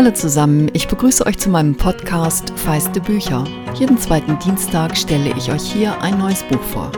Hallo zusammen, ich begrüße euch zu meinem Podcast Feiste Bücher. Jeden zweiten Dienstag stelle ich euch hier ein neues Buch vor.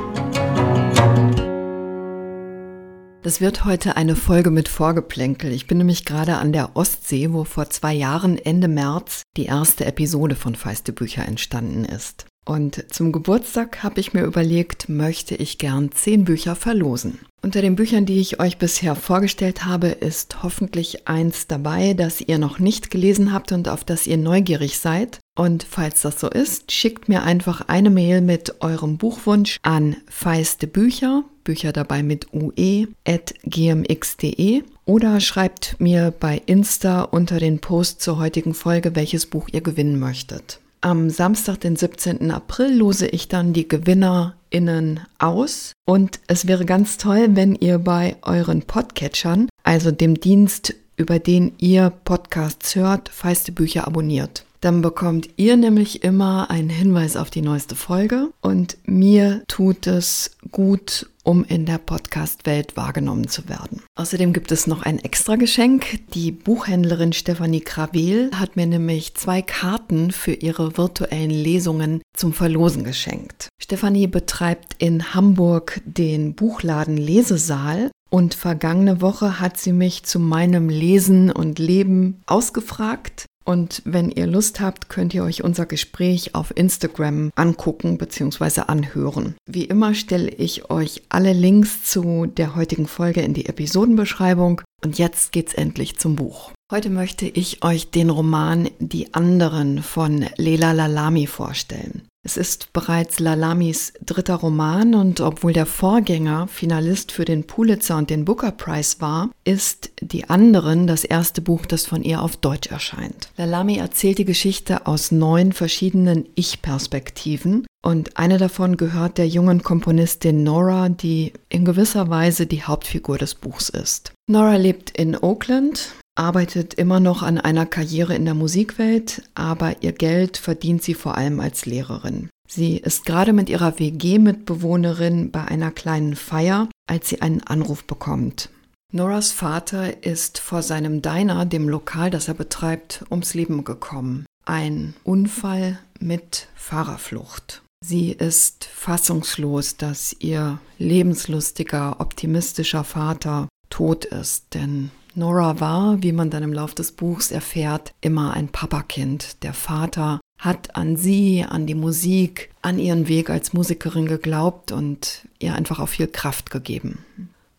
Das wird heute eine Folge mit Vorgeplänkel. Ich bin nämlich gerade an der Ostsee, wo vor zwei Jahren Ende März die erste Episode von Feiste Bücher entstanden ist. Und zum Geburtstag habe ich mir überlegt, möchte ich gern zehn Bücher verlosen. Unter den Büchern, die ich euch bisher vorgestellt habe, ist hoffentlich eins dabei, das ihr noch nicht gelesen habt und auf das ihr neugierig seid. Und falls das so ist, schickt mir einfach eine Mail mit eurem Buchwunsch an feiste Bücher, Bücher dabei mit ue, at gmx.de oder schreibt mir bei Insta unter den Post zur heutigen Folge, welches Buch ihr gewinnen möchtet. Am Samstag, den 17. April, lose ich dann die GewinnerInnen aus. Und es wäre ganz toll, wenn ihr bei euren Podcatchern, also dem Dienst, über den ihr Podcasts hört, feiste Bücher abonniert. Dann bekommt ihr nämlich immer einen Hinweis auf die neueste Folge und mir tut es gut um in der Podcast-Welt wahrgenommen zu werden. Außerdem gibt es noch ein extra Geschenk. Die Buchhändlerin Stefanie Kravel hat mir nämlich zwei Karten für ihre virtuellen Lesungen zum Verlosen geschenkt. Stefanie betreibt in Hamburg den Buchladen Lesesaal und vergangene Woche hat sie mich zu meinem Lesen und Leben ausgefragt und wenn ihr Lust habt, könnt ihr euch unser Gespräch auf Instagram angucken bzw. anhören. Wie immer stelle ich euch alle Links zu der heutigen Folge in die Episodenbeschreibung. Und jetzt geht's endlich zum Buch. Heute möchte ich euch den Roman Die anderen von Leila Lalami vorstellen. Es ist bereits Lalamis dritter Roman und obwohl der Vorgänger Finalist für den Pulitzer und den Booker Prize war, ist Die anderen das erste Buch, das von ihr auf Deutsch erscheint. Lalami erzählt die Geschichte aus neun verschiedenen Ich-Perspektiven und eine davon gehört der jungen Komponistin Nora, die in gewisser Weise die Hauptfigur des Buchs ist. Nora lebt in Oakland, arbeitet immer noch an einer Karriere in der Musikwelt, aber ihr Geld verdient sie vor allem als Lehrerin. Sie ist gerade mit ihrer WG-Mitbewohnerin bei einer kleinen Feier, als sie einen Anruf bekommt. Noras Vater ist vor seinem Diner, dem Lokal, das er betreibt, ums Leben gekommen. Ein Unfall mit Fahrerflucht. Sie ist fassungslos, dass ihr lebenslustiger, optimistischer Vater tot ist, denn Nora war, wie man dann im Lauf des Buchs erfährt, immer ein Papakind. Der Vater hat an sie, an die Musik, an ihren Weg als Musikerin geglaubt und ihr einfach auch viel Kraft gegeben.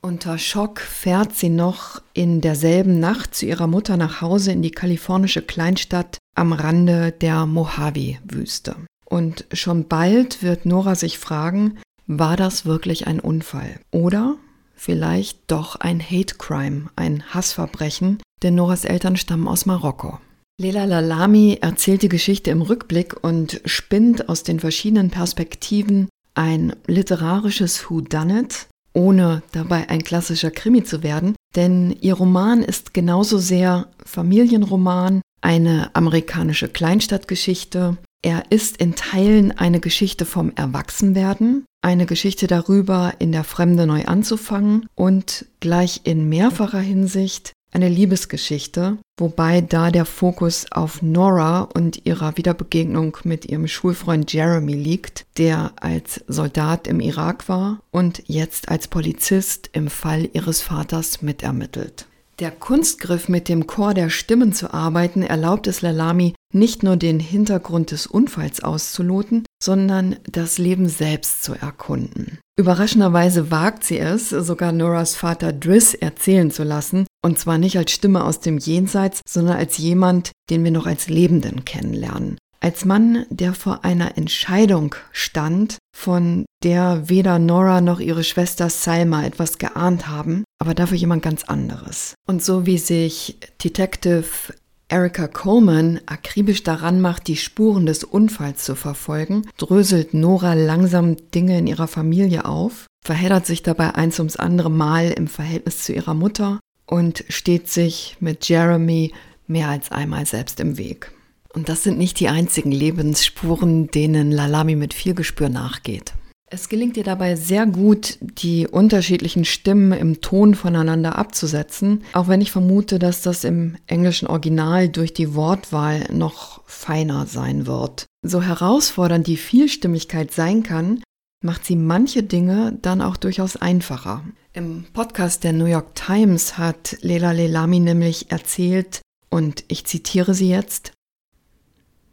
Unter Schock fährt sie noch in derselben Nacht zu ihrer Mutter nach Hause in die kalifornische Kleinstadt am Rande der Mojave-Wüste. Und schon bald wird Nora sich fragen, war das wirklich ein Unfall? Oder vielleicht doch ein Hate Crime, ein Hassverbrechen, denn Noras Eltern stammen aus Marokko. Lela Lalami erzählt die Geschichte im Rückblick und spinnt aus den verschiedenen Perspektiven ein literarisches Whodunit, ohne dabei ein klassischer Krimi zu werden, denn ihr Roman ist genauso sehr Familienroman, eine amerikanische Kleinstadtgeschichte, er ist in Teilen eine Geschichte vom Erwachsenwerden, eine Geschichte darüber, in der Fremde neu anzufangen und gleich in mehrfacher Hinsicht eine Liebesgeschichte, wobei da der Fokus auf Nora und ihrer Wiederbegegnung mit ihrem Schulfreund Jeremy liegt, der als Soldat im Irak war und jetzt als Polizist im Fall ihres Vaters mitermittelt. Der Kunstgriff, mit dem Chor der Stimmen zu arbeiten, erlaubt es Lalami, nicht nur den Hintergrund des Unfalls auszuloten, sondern das Leben selbst zu erkunden. Überraschenderweise wagt sie es, sogar Noras Vater Driss erzählen zu lassen, und zwar nicht als Stimme aus dem Jenseits, sondern als jemand, den wir noch als Lebenden kennenlernen. Als Mann, der vor einer Entscheidung stand, von der weder Nora noch ihre Schwester Salma etwas geahnt haben, aber dafür jemand ganz anderes. Und so wie sich Detective Erica Coleman akribisch daran macht, die Spuren des Unfalls zu verfolgen, dröselt Nora langsam Dinge in ihrer Familie auf, verheddert sich dabei eins ums andere Mal im Verhältnis zu ihrer Mutter und steht sich mit Jeremy mehr als einmal selbst im Weg. Und das sind nicht die einzigen Lebensspuren, denen Lalami mit viel Gespür nachgeht. Es gelingt ihr dabei sehr gut, die unterschiedlichen Stimmen im Ton voneinander abzusetzen, auch wenn ich vermute, dass das im englischen Original durch die Wortwahl noch feiner sein wird. So herausfordernd die Vielstimmigkeit sein kann, macht sie manche Dinge dann auch durchaus einfacher. Im Podcast der New York Times hat Leila Lelami nämlich erzählt, und ich zitiere sie jetzt,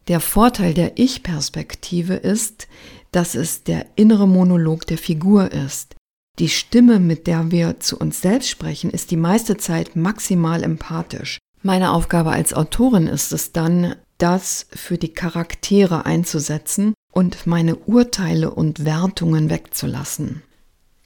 der Vorteil der Ich-Perspektive ist, dass es der innere Monolog der Figur ist. Die Stimme, mit der wir zu uns selbst sprechen, ist die meiste Zeit maximal empathisch. Meine Aufgabe als Autorin ist es dann, das für die Charaktere einzusetzen und meine Urteile und Wertungen wegzulassen.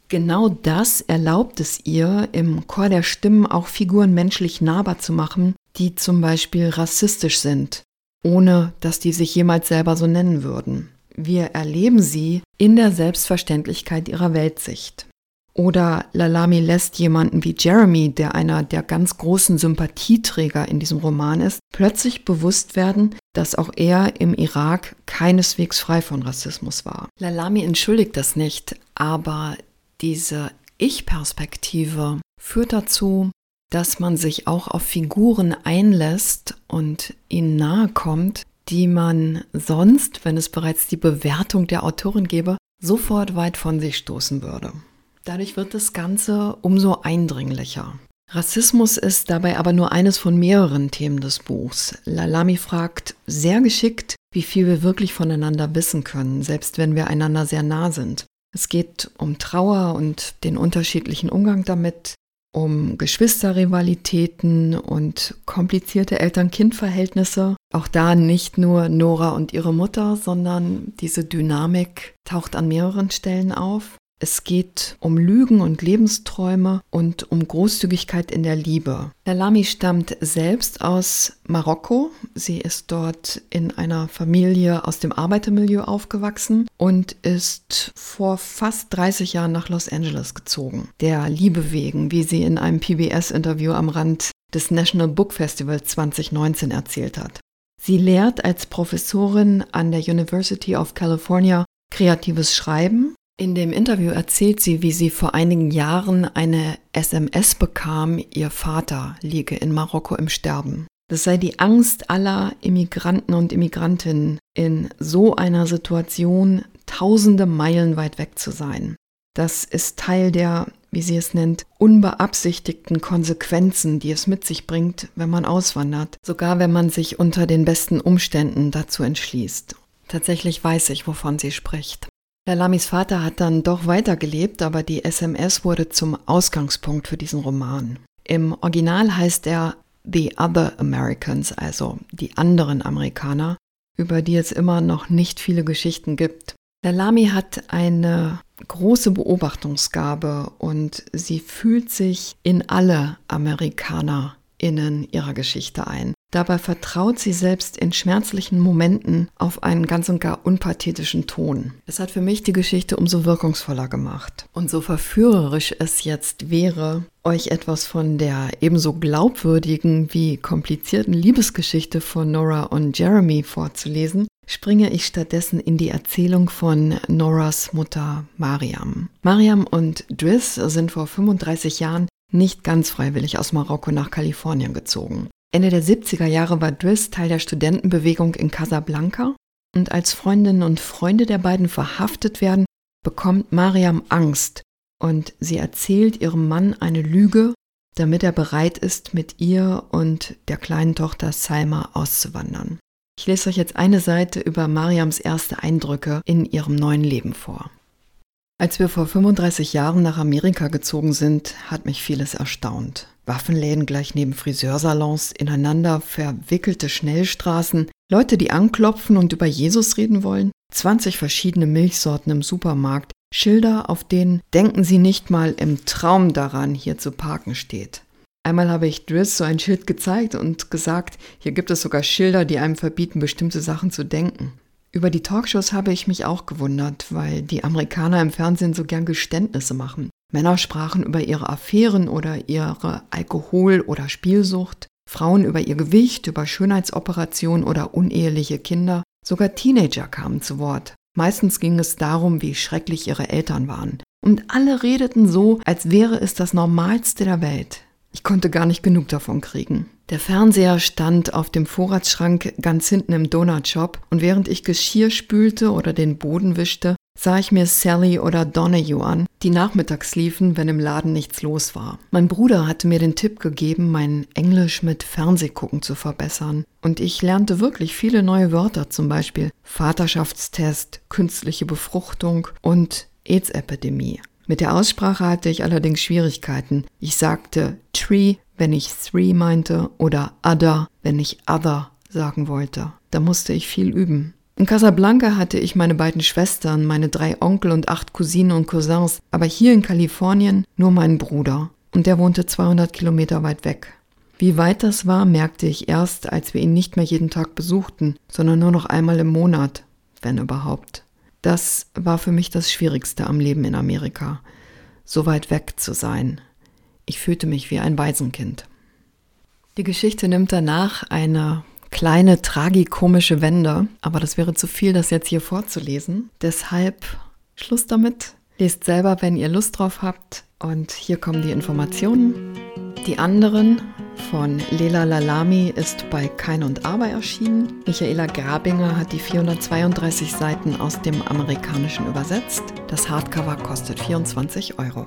Genau das erlaubt es ihr, im Chor der Stimmen auch Figuren menschlich nahbar zu machen, die zum Beispiel rassistisch sind, ohne dass die sich jemals selber so nennen würden. Wir erleben sie in der Selbstverständlichkeit ihrer Weltsicht. Oder Lalami lässt jemanden wie Jeremy, der einer der ganz großen Sympathieträger in diesem Roman ist, plötzlich bewusst werden, dass auch er im Irak keineswegs frei von Rassismus war. Lalami entschuldigt das nicht, aber diese Ich-Perspektive führt dazu, dass man sich auch auf Figuren einlässt und ihnen nahe kommt, die man sonst, wenn es bereits die Bewertung der Autorin gäbe, sofort weit von sich stoßen würde. Dadurch wird das Ganze umso eindringlicher. Rassismus ist dabei aber nur eines von mehreren Themen des Buchs. Lalami fragt sehr geschickt, wie viel wir wirklich voneinander wissen können, selbst wenn wir einander sehr nah sind. Es geht um Trauer und den unterschiedlichen Umgang damit, um Geschwisterrivalitäten und komplizierte Eltern-Kind-Verhältnisse. Auch da nicht nur Nora und ihre Mutter, sondern diese Dynamik taucht an mehreren Stellen auf. Es geht um Lügen und Lebensträume und um Großzügigkeit in der Liebe. Lamy stammt selbst aus Marokko. Sie ist dort in einer Familie aus dem Arbeitermilieu aufgewachsen und ist vor fast 30 Jahren nach Los Angeles gezogen. Der Liebe wegen, wie sie in einem PBS-Interview am Rand des National Book Festival 2019 erzählt hat. Sie lehrt als Professorin an der University of California kreatives Schreiben in dem Interview erzählt sie, wie sie vor einigen Jahren eine SMS bekam, ihr Vater liege in Marokko im Sterben. Das sei die Angst aller Immigranten und Immigrantinnen, in so einer Situation tausende Meilen weit weg zu sein. Das ist Teil der, wie sie es nennt, unbeabsichtigten Konsequenzen, die es mit sich bringt, wenn man auswandert, sogar wenn man sich unter den besten Umständen dazu entschließt. Tatsächlich weiß ich, wovon sie spricht. Lamis Vater hat dann doch weitergelebt, aber die SMS wurde zum Ausgangspunkt für diesen Roman. Im Original heißt er The Other Americans, also die anderen Amerikaner, über die es immer noch nicht viele Geschichten gibt. Lamy hat eine große Beobachtungsgabe und sie fühlt sich in alle AmerikanerInnen ihrer Geschichte ein. Dabei vertraut sie selbst in schmerzlichen Momenten auf einen ganz und gar unpathetischen Ton. Es hat für mich die Geschichte umso wirkungsvoller gemacht. Und so verführerisch es jetzt wäre, euch etwas von der ebenso glaubwürdigen wie komplizierten Liebesgeschichte von Nora und Jeremy vorzulesen, springe ich stattdessen in die Erzählung von Noras Mutter Mariam. Mariam und Driss sind vor 35 Jahren nicht ganz freiwillig aus Marokko nach Kalifornien gezogen. Ende der 70er Jahre war Driss Teil der Studentenbewegung in Casablanca und als Freundinnen und Freunde der beiden verhaftet werden, bekommt Mariam Angst und sie erzählt ihrem Mann eine Lüge, damit er bereit ist, mit ihr und der kleinen Tochter Salma auszuwandern. Ich lese euch jetzt eine Seite über Mariams erste Eindrücke in ihrem neuen Leben vor. Als wir vor 35 Jahren nach Amerika gezogen sind, hat mich vieles erstaunt. Waffenläden gleich neben Friseursalons, ineinander verwickelte Schnellstraßen, Leute, die anklopfen und über Jesus reden wollen, 20 verschiedene Milchsorten im Supermarkt, Schilder, auf denen denken Sie nicht mal im Traum daran, hier zu parken steht. Einmal habe ich Driss so ein Schild gezeigt und gesagt, hier gibt es sogar Schilder, die einem verbieten, bestimmte Sachen zu denken. Über die Talkshows habe ich mich auch gewundert, weil die Amerikaner im Fernsehen so gern Geständnisse machen. Männer sprachen über ihre Affären oder ihre Alkohol- oder Spielsucht, Frauen über ihr Gewicht, über Schönheitsoperationen oder uneheliche Kinder, sogar Teenager kamen zu Wort. Meistens ging es darum, wie schrecklich ihre Eltern waren. Und alle redeten so, als wäre es das Normalste der Welt. Ich konnte gar nicht genug davon kriegen. Der Fernseher stand auf dem Vorratsschrank ganz hinten im Donutshop und während ich Geschirr spülte oder den Boden wischte, sah ich mir Sally oder Donahue an, die nachmittags liefen, wenn im Laden nichts los war. Mein Bruder hatte mir den Tipp gegeben, mein Englisch mit Fernsehgucken zu verbessern. Und ich lernte wirklich viele neue Wörter, zum Beispiel Vaterschaftstest, künstliche Befruchtung und AIDS-Epidemie. Mit der Aussprache hatte ich allerdings Schwierigkeiten. Ich sagte tree, wenn ich three meinte, oder other, wenn ich other sagen wollte. Da musste ich viel üben. In Casablanca hatte ich meine beiden Schwestern, meine drei Onkel und acht Cousinen und Cousins, aber hier in Kalifornien nur meinen Bruder. Und der wohnte 200 Kilometer weit weg. Wie weit das war, merkte ich erst, als wir ihn nicht mehr jeden Tag besuchten, sondern nur noch einmal im Monat, wenn überhaupt. Das war für mich das Schwierigste am Leben in Amerika, so weit weg zu sein. Ich fühlte mich wie ein Waisenkind. Die Geschichte nimmt danach eine kleine tragikomische Wende, aber das wäre zu viel, das jetzt hier vorzulesen. Deshalb Schluss damit. Lest selber, wenn ihr Lust drauf habt. Und hier kommen die Informationen. Die anderen von Lela Lalami ist bei Kein und Aber erschienen. Michaela Grabinger hat die 432 Seiten aus dem Amerikanischen übersetzt. Das Hardcover kostet 24 Euro.